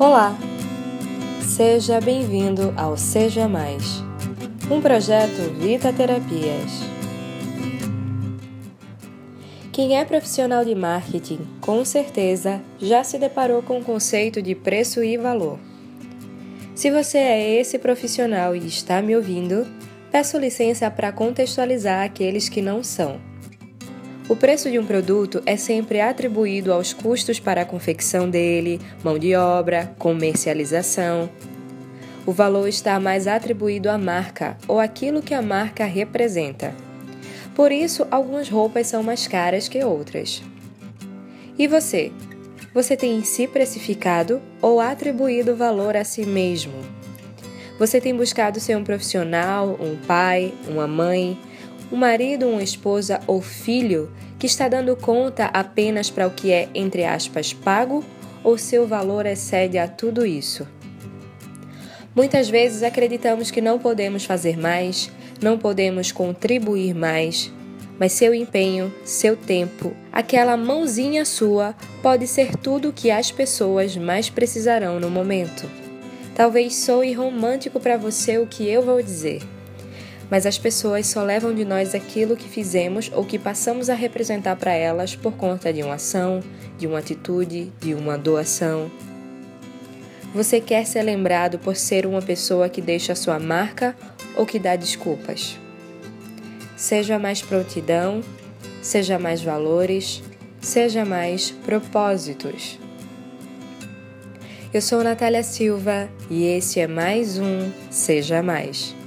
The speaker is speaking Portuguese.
Olá! Seja bem-vindo ao Seja Mais, um projeto Vita Terapias. Quem é profissional de marketing, com certeza já se deparou com o conceito de preço e valor. Se você é esse profissional e está me ouvindo, peço licença para contextualizar aqueles que não são. O preço de um produto é sempre atribuído aos custos para a confecção dele, mão de obra, comercialização. O valor está mais atribuído à marca ou aquilo que a marca representa. Por isso, algumas roupas são mais caras que outras. E você? Você tem se precificado ou atribuído valor a si mesmo? Você tem buscado ser um profissional, um pai, uma mãe, um marido, uma esposa ou filho que está dando conta apenas para o que é, entre aspas, pago ou seu valor excede a tudo isso? Muitas vezes acreditamos que não podemos fazer mais, não podemos contribuir mais, mas seu empenho, seu tempo, aquela mãozinha sua pode ser tudo o que as pessoas mais precisarão no momento. Talvez soe romântico para você o que eu vou dizer mas as pessoas só levam de nós aquilo que fizemos ou que passamos a representar para elas por conta de uma ação, de uma atitude, de uma doação. Você quer ser lembrado por ser uma pessoa que deixa sua marca ou que dá desculpas? Seja mais prontidão, seja mais valores, seja mais propósitos. Eu sou Natália Silva e esse é mais um Seja Mais.